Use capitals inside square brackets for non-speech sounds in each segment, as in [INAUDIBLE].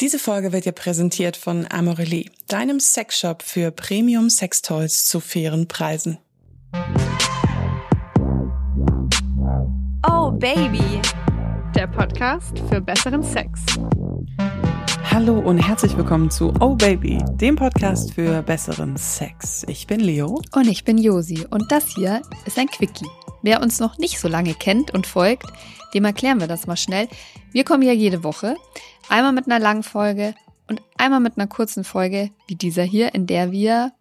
Diese Folge wird dir präsentiert von Amorelie, deinem Sexshop für Premium Sextoys zu fairen Preisen. Oh Baby, der Podcast für besseren Sex. Hallo und herzlich willkommen zu Oh Baby, dem Podcast für besseren Sex. Ich bin Leo. Und ich bin Josi und das hier ist ein Quickie. Wer uns noch nicht so lange kennt und folgt, dem erklären wir das mal schnell. Wir kommen ja jede Woche, einmal mit einer langen Folge und einmal mit einer kurzen Folge wie dieser hier, in der wir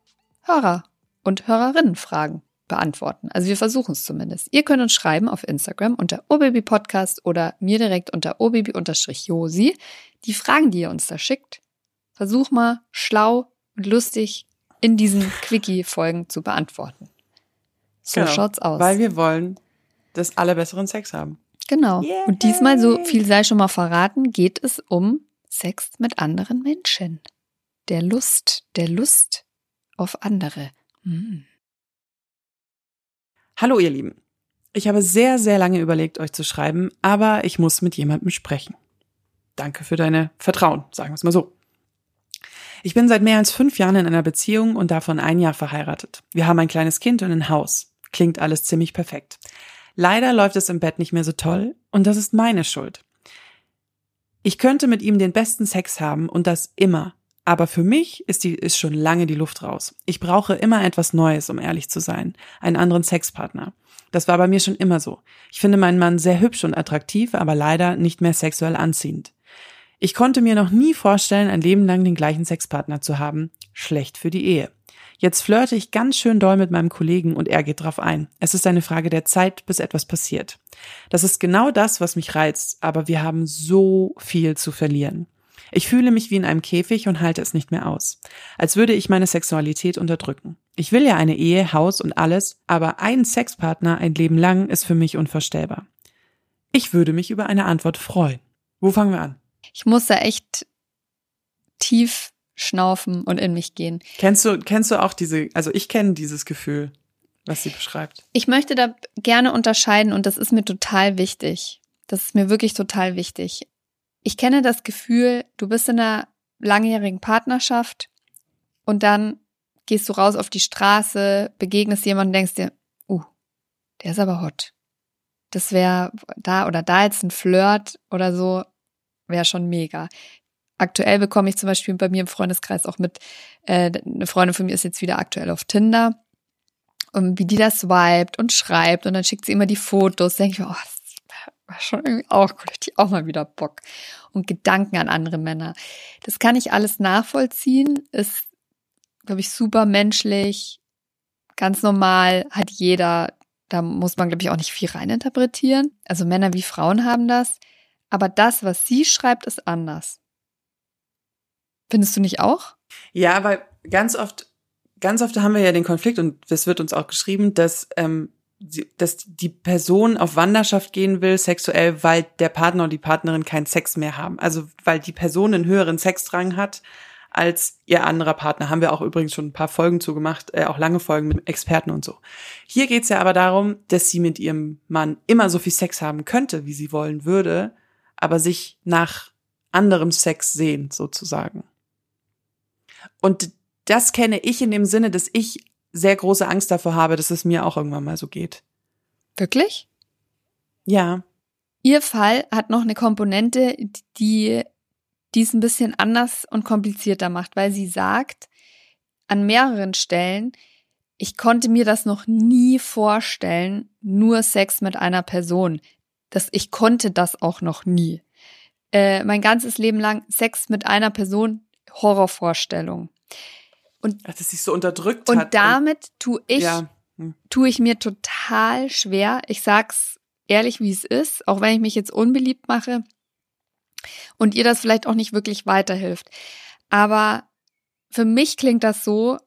Hörer und Hörerinnenfragen beantworten. Also wir versuchen es zumindest. Ihr könnt uns schreiben auf Instagram unter obabypodcast oder mir direkt unter obaby-josi. Die Fragen, die ihr uns da schickt, versuch mal schlau und lustig in diesen Quickie-Folgen zu beantworten. So genau, schaut's aus. Weil wir wollen, dass alle besseren Sex haben. Genau. Yay. Und diesmal, so viel sei schon mal verraten, geht es um Sex mit anderen Menschen. Der Lust, der Lust auf andere. Hm. Hallo ihr Lieben. Ich habe sehr, sehr lange überlegt, euch zu schreiben, aber ich muss mit jemandem sprechen. Danke für deine Vertrauen, sagen wir es mal so. Ich bin seit mehr als fünf Jahren in einer Beziehung und davon ein Jahr verheiratet. Wir haben ein kleines Kind und ein Haus. Klingt alles ziemlich perfekt. Leider läuft es im Bett nicht mehr so toll und das ist meine Schuld. Ich könnte mit ihm den besten Sex haben und das immer. Aber für mich ist die, ist schon lange die Luft raus. Ich brauche immer etwas Neues, um ehrlich zu sein. Einen anderen Sexpartner. Das war bei mir schon immer so. Ich finde meinen Mann sehr hübsch und attraktiv, aber leider nicht mehr sexuell anziehend. Ich konnte mir noch nie vorstellen, ein Leben lang den gleichen Sexpartner zu haben. Schlecht für die Ehe. Jetzt flirte ich ganz schön doll mit meinem Kollegen und er geht drauf ein. Es ist eine Frage der Zeit, bis etwas passiert. Das ist genau das, was mich reizt, aber wir haben so viel zu verlieren. Ich fühle mich wie in einem Käfig und halte es nicht mehr aus. Als würde ich meine Sexualität unterdrücken. Ich will ja eine Ehe, Haus und alles, aber ein Sexpartner ein Leben lang ist für mich unvorstellbar. Ich würde mich über eine Antwort freuen. Wo fangen wir an? Ich muss da echt tief schnaufen und in mich gehen. Kennst du, kennst du auch diese, also ich kenne dieses Gefühl, was sie beschreibt. Ich möchte da gerne unterscheiden und das ist mir total wichtig. Das ist mir wirklich total wichtig. Ich kenne das Gefühl, du bist in einer langjährigen Partnerschaft und dann gehst du raus auf die Straße, begegnest jemanden, denkst dir, uh, der ist aber hot. Das wäre da oder da jetzt ein Flirt oder so, wäre schon mega aktuell bekomme ich zum Beispiel bei mir im Freundeskreis auch mit, äh, eine Freundin von mir ist jetzt wieder aktuell auf Tinder und wie die das swiped und schreibt und dann schickt sie immer die Fotos, denke ich oh, das war schon irgendwie auch cool, ich auch mal wieder Bock. Und Gedanken an andere Männer. Das kann ich alles nachvollziehen, ist, glaube ich, super menschlich, ganz normal, hat jeder, da muss man, glaube ich, auch nicht viel reininterpretieren. Also Männer wie Frauen haben das. Aber das, was sie schreibt, ist anders. Findest du nicht auch? Ja, weil ganz oft, ganz oft haben wir ja den Konflikt und das wird uns auch geschrieben, dass, ähm, dass die Person auf Wanderschaft gehen will, sexuell, weil der Partner und die Partnerin keinen Sex mehr haben. Also weil die Person einen höheren Sexdrang hat als ihr anderer Partner. Haben wir auch übrigens schon ein paar Folgen zugemacht, äh, auch lange Folgen mit Experten und so. Hier geht's ja aber darum, dass sie mit ihrem Mann immer so viel Sex haben könnte, wie sie wollen würde, aber sich nach anderem Sex sehnt, sozusagen. Und das kenne ich in dem Sinne, dass ich sehr große Angst davor habe, dass es mir auch irgendwann mal so geht. Wirklich? Ja. Ihr Fall hat noch eine Komponente, die dies ein bisschen anders und komplizierter macht, weil sie sagt, an mehreren Stellen, ich konnte mir das noch nie vorstellen, nur Sex mit einer Person. Das, ich konnte das auch noch nie. Äh, mein ganzes Leben lang Sex mit einer Person Horrorvorstellung. Und, Ach, dass sich so unterdrückt und hat. Und damit tue ich, ja. hm. tue ich mir total schwer. Ich sag's ehrlich, wie es ist, auch wenn ich mich jetzt unbeliebt mache und ihr das vielleicht auch nicht wirklich weiterhilft. Aber für mich klingt das so,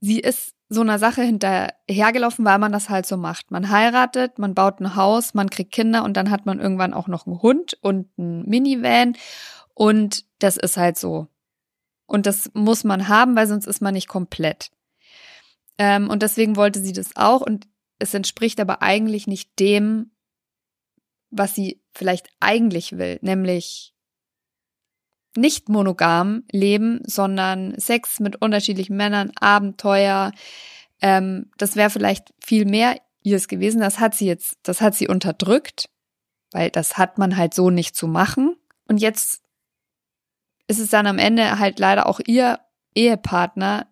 sie ist so einer Sache hinterhergelaufen, weil man das halt so macht. Man heiratet, man baut ein Haus, man kriegt Kinder und dann hat man irgendwann auch noch einen Hund und einen Minivan und das ist halt so. Und das muss man haben, weil sonst ist man nicht komplett. Ähm, und deswegen wollte sie das auch. Und es entspricht aber eigentlich nicht dem, was sie vielleicht eigentlich will, nämlich nicht monogam leben, sondern Sex mit unterschiedlichen Männern, Abenteuer. Ähm, das wäre vielleicht viel mehr ihres gewesen. Das hat sie jetzt, das hat sie unterdrückt, weil das hat man halt so nicht zu machen. Und jetzt ist es dann am Ende halt leider auch ihr Ehepartner,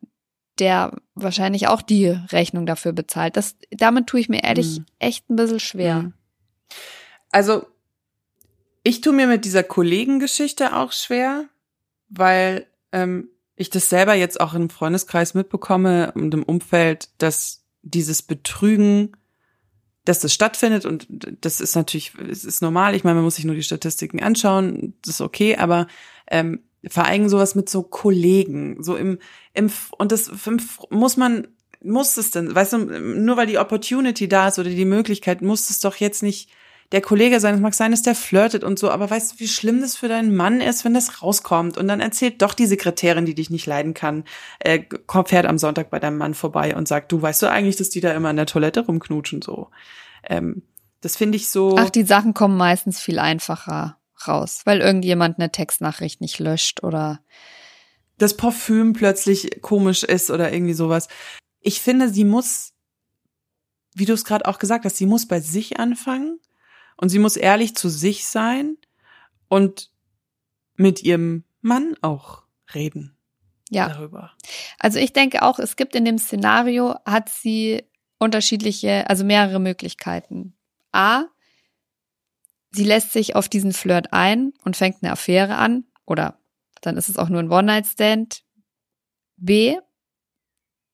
der wahrscheinlich auch die Rechnung dafür bezahlt. Das, damit tue ich mir ehrlich mhm. echt ein bisschen schwer. Also, ich tue mir mit dieser Kollegengeschichte auch schwer, weil ähm, ich das selber jetzt auch im Freundeskreis mitbekomme und im Umfeld, dass dieses Betrügen, dass das stattfindet und das ist natürlich, es ist normal. Ich meine, man muss sich nur die Statistiken anschauen, das ist okay, aber ähm, vereigen sowas mit so Kollegen, so im, im und das muss man muss es denn, weißt du, nur weil die Opportunity da ist oder die Möglichkeit, muss es doch jetzt nicht der Kollege sein. Es mag sein, dass der flirtet und so, aber weißt du, wie schlimm das für deinen Mann ist, wenn das rauskommt und dann erzählt doch die Sekretärin, die dich nicht leiden kann, äh, fährt am Sonntag bei deinem Mann vorbei und sagt, du weißt du eigentlich, dass die da immer in der Toilette rumknutschen so. Ähm, das finde ich so. Ach, die Sachen kommen meistens viel einfacher raus, weil irgendjemand eine Textnachricht nicht löscht oder das Parfüm plötzlich komisch ist oder irgendwie sowas. Ich finde, sie muss, wie du es gerade auch gesagt hast, sie muss bei sich anfangen und sie muss ehrlich zu sich sein und mit ihrem Mann auch reden. Ja. Darüber. Also ich denke auch, es gibt in dem Szenario, hat sie unterschiedliche, also mehrere Möglichkeiten. A, sie lässt sich auf diesen Flirt ein und fängt eine Affäre an oder dann ist es auch nur ein One-Night-Stand. B,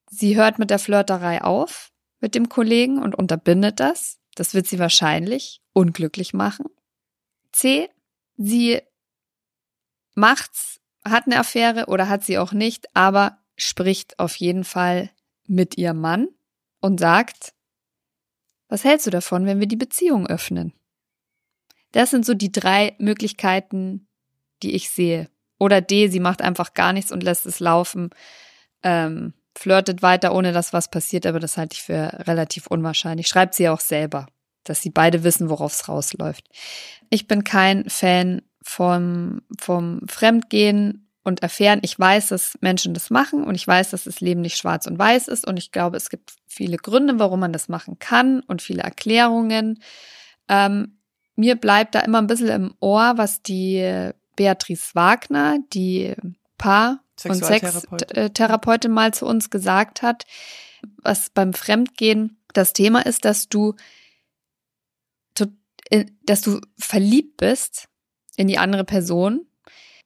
sie hört mit der Flirterei auf mit dem Kollegen und unterbindet das. Das wird sie wahrscheinlich unglücklich machen. C, sie macht's, hat eine Affäre oder hat sie auch nicht, aber spricht auf jeden Fall mit ihrem Mann und sagt, was hältst du davon, wenn wir die Beziehung öffnen? Das sind so die drei Möglichkeiten, die ich sehe. Oder D, sie macht einfach gar nichts und lässt es laufen, ähm, flirtet weiter, ohne dass was passiert, aber das halte ich für relativ unwahrscheinlich. Schreibt sie auch selber, dass sie beide wissen, worauf es rausläuft. Ich bin kein Fan vom, vom Fremdgehen und Affären. Ich weiß, dass Menschen das machen und ich weiß, dass das Leben nicht schwarz und weiß ist und ich glaube, es gibt viele Gründe, warum man das machen kann und viele Erklärungen. Ähm, mir bleibt da immer ein bisschen im Ohr, was die Beatrice Wagner, die Paar- und Sextherapeutin mal zu uns gesagt hat, was beim Fremdgehen das Thema ist, dass du, dass du verliebt bist in die andere Person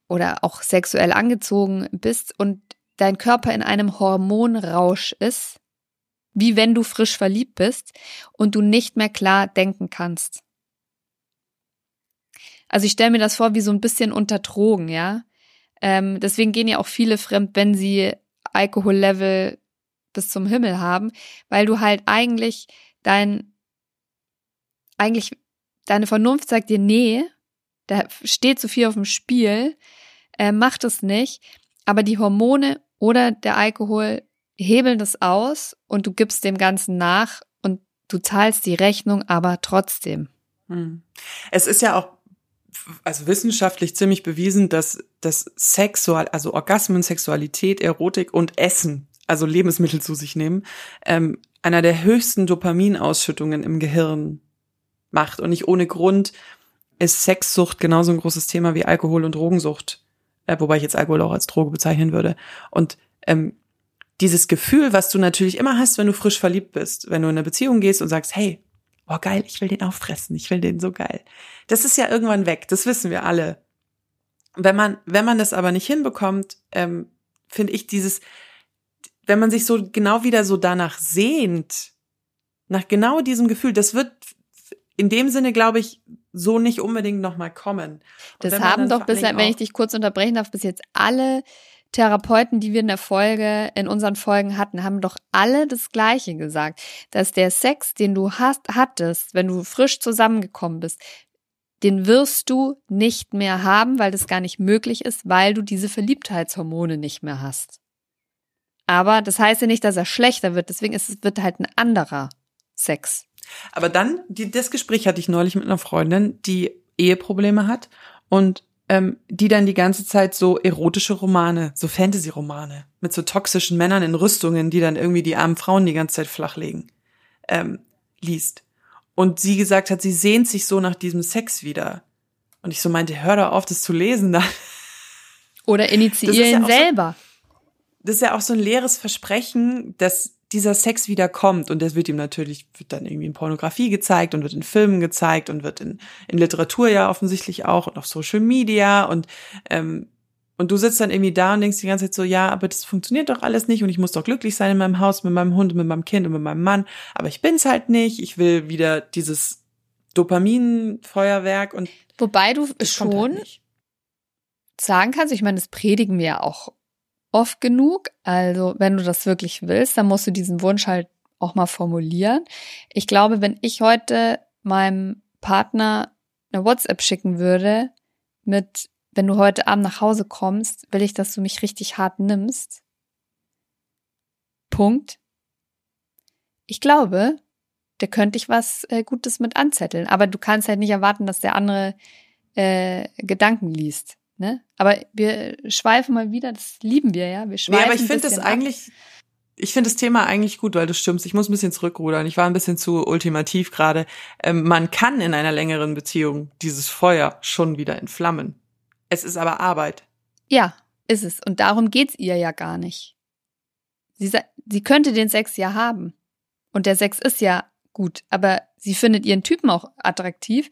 oder auch sexuell angezogen bist und dein Körper in einem Hormonrausch ist, wie wenn du frisch verliebt bist und du nicht mehr klar denken kannst. Also ich stelle mir das vor wie so ein bisschen unter Drogen, ja. Ähm, deswegen gehen ja auch viele fremd, wenn sie Alkohollevel bis zum Himmel haben, weil du halt eigentlich dein, eigentlich deine Vernunft sagt dir, nee, da steht zu viel auf dem Spiel, äh, mach das nicht, aber die Hormone oder der Alkohol hebeln das aus und du gibst dem Ganzen nach und du zahlst die Rechnung aber trotzdem. Hm. Es ist ja auch also wissenschaftlich ziemlich bewiesen, dass das Sexual, also Orgasmen, Sexualität, Erotik und Essen, also Lebensmittel zu sich nehmen, ähm, einer der höchsten Dopaminausschüttungen im Gehirn macht. Und nicht ohne Grund ist Sexsucht genauso ein großes Thema wie Alkohol- und Drogensucht, äh, wobei ich jetzt Alkohol auch als Droge bezeichnen würde. Und ähm, dieses Gefühl, was du natürlich immer hast, wenn du frisch verliebt bist, wenn du in eine Beziehung gehst und sagst, hey, oh geil, ich will den auffressen, ich will den so geil. Das ist ja irgendwann weg, das wissen wir alle. Wenn man, wenn man das aber nicht hinbekommt, ähm, finde ich dieses, wenn man sich so genau wieder so danach sehnt, nach genau diesem Gefühl, das wird in dem Sinne, glaube ich, so nicht unbedingt nochmal kommen. das haben doch bisher, wenn ich dich kurz unterbrechen darf, bis jetzt alle Therapeuten, die wir in der Folge, in unseren Folgen hatten, haben doch alle das Gleiche gesagt, dass der Sex, den du hast, hattest, wenn du frisch zusammengekommen bist, den wirst du nicht mehr haben, weil das gar nicht möglich ist, weil du diese Verliebtheitshormone nicht mehr hast. Aber das heißt ja nicht, dass er schlechter wird, deswegen ist es wird halt ein anderer Sex. Aber dann, die, das Gespräch hatte ich neulich mit einer Freundin, die Eheprobleme hat und ähm, die dann die ganze Zeit so erotische Romane, so Fantasy-Romane mit so toxischen Männern in Rüstungen, die dann irgendwie die armen Frauen die ganze Zeit flachlegen, ähm, liest. Und sie gesagt hat, sie sehnt sich so nach diesem Sex wieder. Und ich so meinte, hör doch auf, das zu lesen. Da. Oder initiieren ja selber. So, das ist ja auch so ein leeres Versprechen, dass dieser Sex wieder kommt und das wird ihm natürlich, wird dann irgendwie in Pornografie gezeigt und wird in Filmen gezeigt und wird in, in Literatur ja offensichtlich auch und auf Social Media und ähm, und du sitzt dann irgendwie da und denkst die ganze Zeit so, ja, aber das funktioniert doch alles nicht und ich muss doch glücklich sein in meinem Haus mit meinem Hund, mit meinem Kind und mit meinem Mann, aber ich bin's halt nicht. Ich will wieder dieses Dopaminfeuerwerk und wobei du halt schon halt sagen kannst, ich meine, das predigen wir ja auch oft genug. Also, wenn du das wirklich willst, dann musst du diesen Wunsch halt auch mal formulieren. Ich glaube, wenn ich heute meinem Partner eine WhatsApp schicken würde mit, wenn du heute Abend nach Hause kommst, will ich, dass du mich richtig hart nimmst. Punkt. Ich glaube, der könnte ich was äh, Gutes mit anzetteln. Aber du kannst halt nicht erwarten, dass der andere äh, Gedanken liest. Ne? Aber wir schweifen mal wieder, das lieben wir ja. Wir schweifen nee, aber ich finde das eigentlich, ich finde das Thema eigentlich gut, weil du stimmst. Ich muss ein bisschen zurückrudern. Ich war ein bisschen zu ultimativ gerade. Ähm, man kann in einer längeren Beziehung dieses Feuer schon wieder entflammen. Es ist aber Arbeit. Ja, ist es. Und darum geht's ihr ja gar nicht. Sie, sie könnte den Sex ja haben. Und der Sex ist ja gut. Aber sie findet ihren Typen auch attraktiv.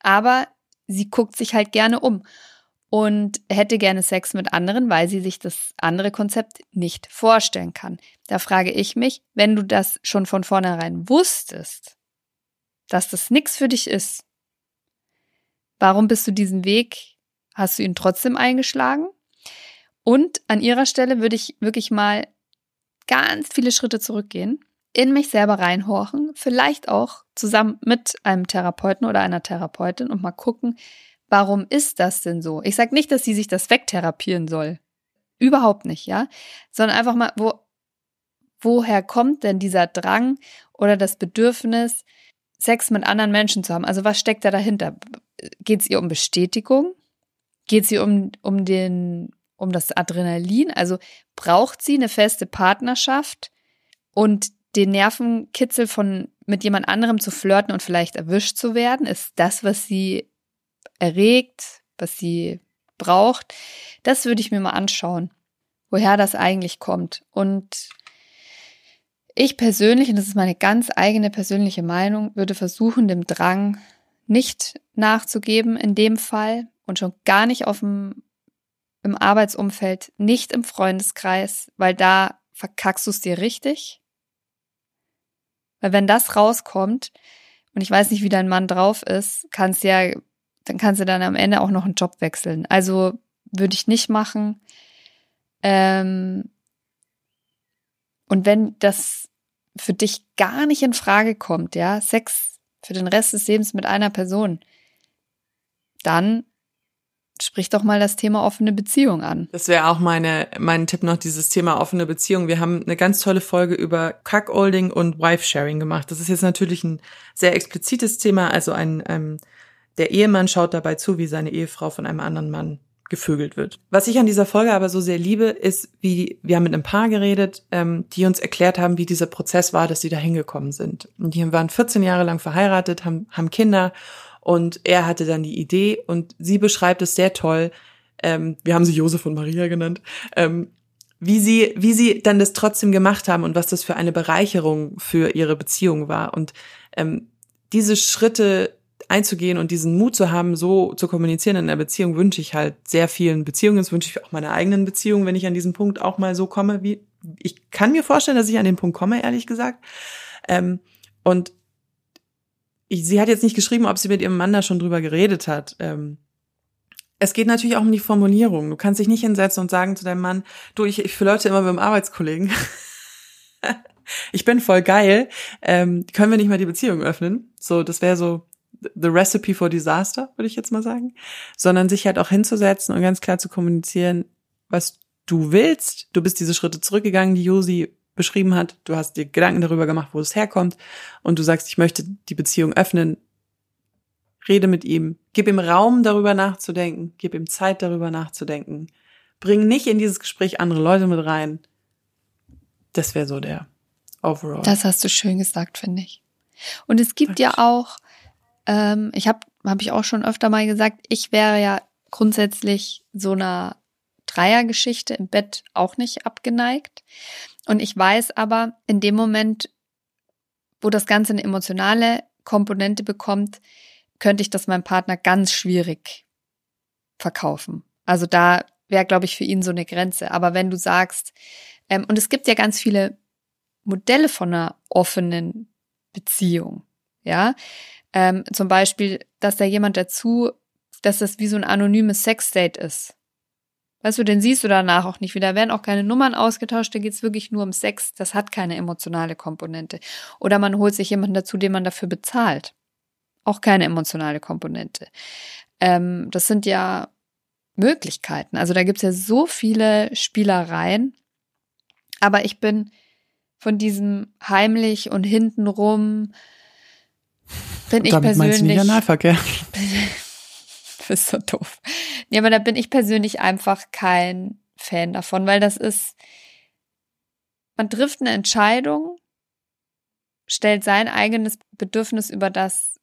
Aber sie guckt sich halt gerne um und hätte gerne Sex mit anderen, weil sie sich das andere Konzept nicht vorstellen kann. Da frage ich mich, wenn du das schon von vornherein wusstest, dass das nichts für dich ist, warum bist du diesen Weg, hast du ihn trotzdem eingeschlagen? Und an ihrer Stelle würde ich wirklich mal ganz viele Schritte zurückgehen, in mich selber reinhorchen, vielleicht auch zusammen mit einem Therapeuten oder einer Therapeutin und mal gucken, warum ist das denn so? Ich sage nicht, dass sie sich das wegtherapieren soll. Überhaupt nicht, ja? Sondern einfach mal, wo, woher kommt denn dieser Drang oder das Bedürfnis, Sex mit anderen Menschen zu haben? Also was steckt da dahinter? Geht es ihr um Bestätigung? Geht es ihr um, um den, um das Adrenalin? Also braucht sie eine feste Partnerschaft und den Nervenkitzel von mit jemand anderem zu flirten und vielleicht erwischt zu werden? Ist das, was sie erregt, was sie braucht. Das würde ich mir mal anschauen, woher das eigentlich kommt. Und ich persönlich, und das ist meine ganz eigene persönliche Meinung, würde versuchen, dem Drang nicht nachzugeben in dem Fall und schon gar nicht auf dem, im Arbeitsumfeld, nicht im Freundeskreis, weil da verkackst du es dir richtig. Weil wenn das rauskommt, und ich weiß nicht, wie dein Mann drauf ist, kann es ja dann kannst du dann am Ende auch noch einen Job wechseln. Also würde ich nicht machen. Ähm, und wenn das für dich gar nicht in Frage kommt, ja, Sex für den Rest des Lebens mit einer Person, dann sprich doch mal das Thema offene Beziehung an. Das wäre auch meine, mein Tipp noch, dieses Thema offene Beziehung. Wir haben eine ganz tolle Folge über Cuckolding und Wife-Sharing gemacht. Das ist jetzt natürlich ein sehr explizites Thema, also ein, ähm, der Ehemann schaut dabei zu, wie seine Ehefrau von einem anderen Mann gevögelt wird. Was ich an dieser Folge aber so sehr liebe, ist, wie wir haben mit einem Paar geredet, ähm, die uns erklärt haben, wie dieser Prozess war, dass sie da hingekommen sind. Und die waren 14 Jahre lang verheiratet, haben, haben Kinder und er hatte dann die Idee und sie beschreibt es sehr toll. Ähm, wir haben sie Josef und Maria genannt. Ähm, wie sie, wie sie dann das trotzdem gemacht haben und was das für eine Bereicherung für ihre Beziehung war. Und ähm, diese Schritte einzugehen und diesen Mut zu haben, so zu kommunizieren in der Beziehung, wünsche ich halt sehr vielen Beziehungen. Das wünsche ich auch meiner eigenen Beziehung, wenn ich an diesen Punkt auch mal so komme, wie ich kann mir vorstellen, dass ich an den Punkt komme, ehrlich gesagt. Ähm, und ich, sie hat jetzt nicht geschrieben, ob sie mit ihrem Mann da schon drüber geredet hat. Ähm, es geht natürlich auch um die Formulierung. Du kannst dich nicht hinsetzen und sagen zu deinem Mann, du, ich, ich flirte immer mit dem Arbeitskollegen. [LAUGHS] ich bin voll geil. Ähm, können wir nicht mal die Beziehung öffnen? So, das wäre so, the recipe for disaster, würde ich jetzt mal sagen, sondern sich halt auch hinzusetzen und ganz klar zu kommunizieren, was du willst. Du bist diese Schritte zurückgegangen, die Josi beschrieben hat. Du hast dir Gedanken darüber gemacht, wo es herkommt und du sagst, ich möchte die Beziehung öffnen. Rede mit ihm. Gib ihm Raum, darüber nachzudenken. Gib ihm Zeit, darüber nachzudenken. Bring nicht in dieses Gespräch andere Leute mit rein. Das wäre so der Overall. Das hast du schön gesagt, finde ich. Und es gibt ja auch, ähm, ich habe habe ich auch schon öfter mal gesagt, ich wäre ja grundsätzlich so einer Dreiergeschichte im Bett auch nicht abgeneigt. Und ich weiß aber, in dem Moment, wo das Ganze eine emotionale Komponente bekommt, könnte ich das meinem Partner ganz schwierig verkaufen. Also da wäre, glaube ich, für ihn so eine Grenze. Aber wenn du sagst, ähm, und es gibt ja ganz viele Modelle von einer offenen Beziehung, ja, ähm, zum Beispiel, dass da jemand dazu, dass das wie so ein anonymes Sexdate ist. Weißt du, den siehst du danach auch nicht wieder. Da werden auch keine Nummern ausgetauscht, da geht's wirklich nur um Sex. Das hat keine emotionale Komponente. Oder man holt sich jemanden dazu, den man dafür bezahlt. Auch keine emotionale Komponente. Ähm, das sind ja Möglichkeiten. Also da gibt's ja so viele Spielereien. Aber ich bin von diesem heimlich und hintenrum bin ich Damit persönlich. meinst du nicht Analverkehr. Du [LAUGHS] bist so doof. Nee, aber da bin ich persönlich einfach kein Fan davon, weil das ist, man trifft eine Entscheidung, stellt sein eigenes Bedürfnis über das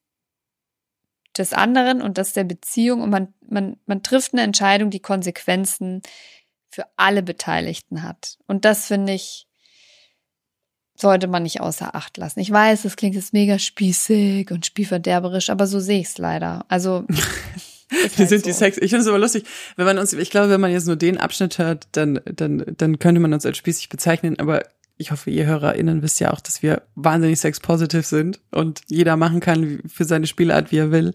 des anderen und das der Beziehung und man, man, man trifft eine Entscheidung, die Konsequenzen für alle Beteiligten hat. Und das finde ich, sollte man nicht außer Acht lassen. Ich weiß, das klingt jetzt mega spießig und spielverderberisch, aber so sehe ich es leider. Also [LAUGHS] Wir halt sind so. die Sex. Ich finde es aber lustig, wenn man uns, ich glaube, wenn man jetzt nur den Abschnitt hört, dann, dann, dann könnte man uns als spießig bezeichnen, aber ich hoffe, ihr HörerInnen wisst ja auch, dass wir wahnsinnig sex-positiv sind und jeder machen kann für seine Spielart, wie er will.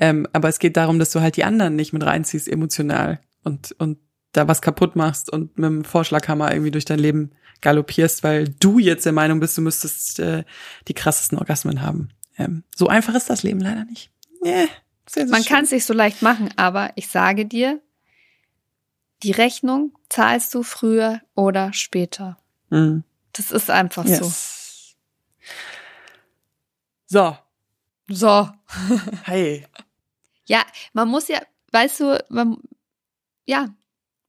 Ähm, aber es geht darum, dass du halt die anderen nicht mit reinziehst emotional und, und da was kaputt machst und mit dem Vorschlaghammer irgendwie durch dein Leben galoppierst, weil du jetzt der Meinung bist, du müsstest äh, die krassesten Orgasmen haben. Ähm, so einfach ist das Leben leider nicht. Yeah, sehr, sehr Man kann es sich so leicht machen, aber ich sage dir, die Rechnung zahlst du früher oder später. Mhm. Das ist einfach Yes. So, so. So. hey. [LAUGHS] Ja, man muss ja, weißt du, man, ja,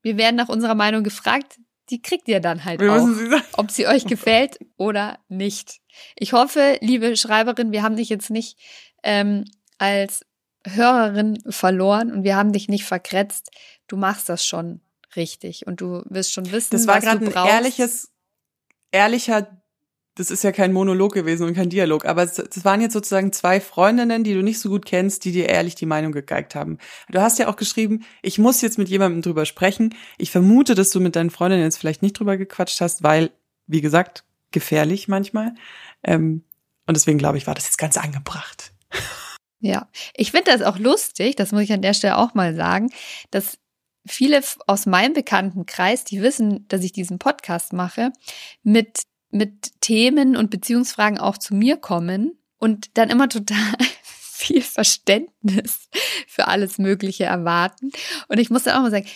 wir werden nach unserer Meinung gefragt, die kriegt ihr dann halt Wir auch, sie ob sie euch gefällt oder nicht. Ich hoffe, liebe Schreiberin, wir haben dich jetzt nicht ähm, als Hörerin verloren und wir haben dich nicht verkretzt. Du machst das schon richtig und du wirst schon wissen, Das war was gerade du ein brauchst. ehrliches, ehrlicher, das ist ja kein Monolog gewesen und kein Dialog, aber es, waren jetzt sozusagen zwei Freundinnen, die du nicht so gut kennst, die dir ehrlich die Meinung gegeigt haben. Du hast ja auch geschrieben, ich muss jetzt mit jemandem drüber sprechen. Ich vermute, dass du mit deinen Freundinnen jetzt vielleicht nicht drüber gequatscht hast, weil, wie gesagt, gefährlich manchmal. Ähm, und deswegen glaube ich, war das jetzt ganz angebracht. Ja, ich finde das auch lustig, das muss ich an der Stelle auch mal sagen, dass viele aus meinem Bekanntenkreis, die wissen, dass ich diesen Podcast mache, mit, mit Themen und Beziehungsfragen auch zu mir kommen und dann immer total [LAUGHS] viel Verständnis für alles Mögliche erwarten. Und ich muss dann auch mal sagen,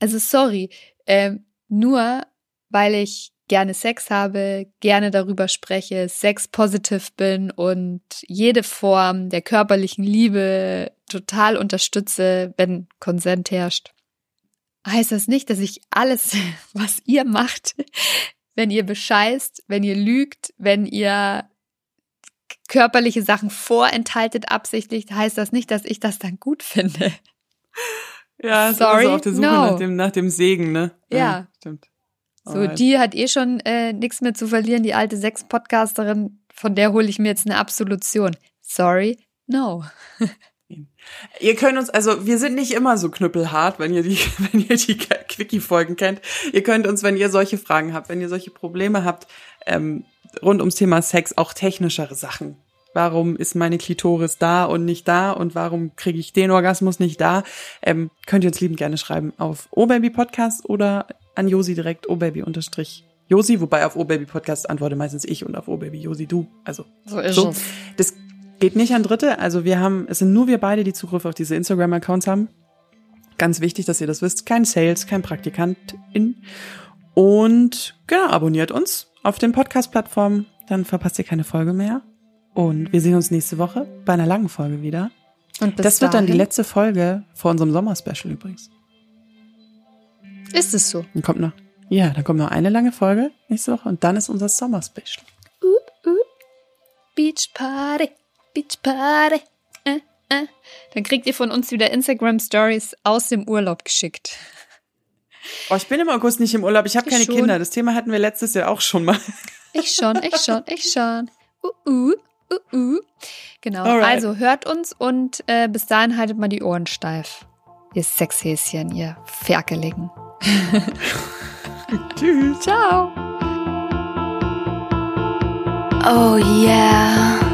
also sorry, ähm, nur weil ich gerne Sex habe, gerne darüber spreche, sex-positiv bin und jede Form der körperlichen Liebe total unterstütze, wenn Konsent herrscht. Heißt das nicht, dass ich alles, [LAUGHS] was ihr macht, wenn ihr bescheißt, wenn ihr lügt, wenn ihr körperliche Sachen vorenthaltet absichtlich, heißt das nicht, dass ich das dann gut finde. Ja, Sorry, so auf der Suche no. nach, dem, nach dem Segen, ne? Ja. stimmt. So, Alright. die hat eh schon äh, nichts mehr zu verlieren, die alte Sex-Podcasterin, von der hole ich mir jetzt eine Absolution. Sorry, no. [LAUGHS] Ihr könnt uns, also wir sind nicht immer so knüppelhart, wenn ihr die, [LAUGHS] wenn ihr die Quickie-Folgen kennt. Ihr könnt uns, wenn ihr solche Fragen habt, wenn ihr solche Probleme habt, ähm, rund ums Thema Sex, auch technischere Sachen. Warum ist meine Klitoris da und nicht da und warum kriege ich den Orgasmus nicht da? Ähm, könnt ihr uns liebend gerne schreiben auf obaby Podcast oder an Josi direkt obaby unterstrich Josi, wobei auf obaby Podcast antworte meistens ich und auf obaby Josi du. Also So ist so. es. Das geht nicht an Dritte. Also wir haben, es sind nur wir beide, die Zugriff auf diese Instagram-Accounts haben. Ganz wichtig, dass ihr das wisst. Kein Sales, kein Praktikantin. Und genau, abonniert uns auf den Podcast-Plattformen. Dann verpasst ihr keine Folge mehr. Und wir sehen uns nächste Woche bei einer langen Folge wieder. Und Das wird dann die letzte Folge vor unserem Sommerspecial übrigens. Ist es so? Dann kommt noch, ja, dann kommt noch eine lange Folge nächste Woche und dann ist unser Sommerspecial. Beach Party, Beach Party. Äh, äh. Dann kriegt ihr von uns wieder Instagram Stories aus dem Urlaub geschickt. Oh, ich bin im August nicht im Urlaub, ich habe keine schon. Kinder. Das Thema hatten wir letztes Jahr auch schon mal. Ich schon, ich schon, ich schon. [LAUGHS] Uh, uh, uh, uh. Genau, Alright. also hört uns und äh, bis dahin haltet mal die Ohren steif. Ihr Sexhäschen, ihr Ferkeligen. [LAUGHS] Tschüss. Ciao. Oh yeah.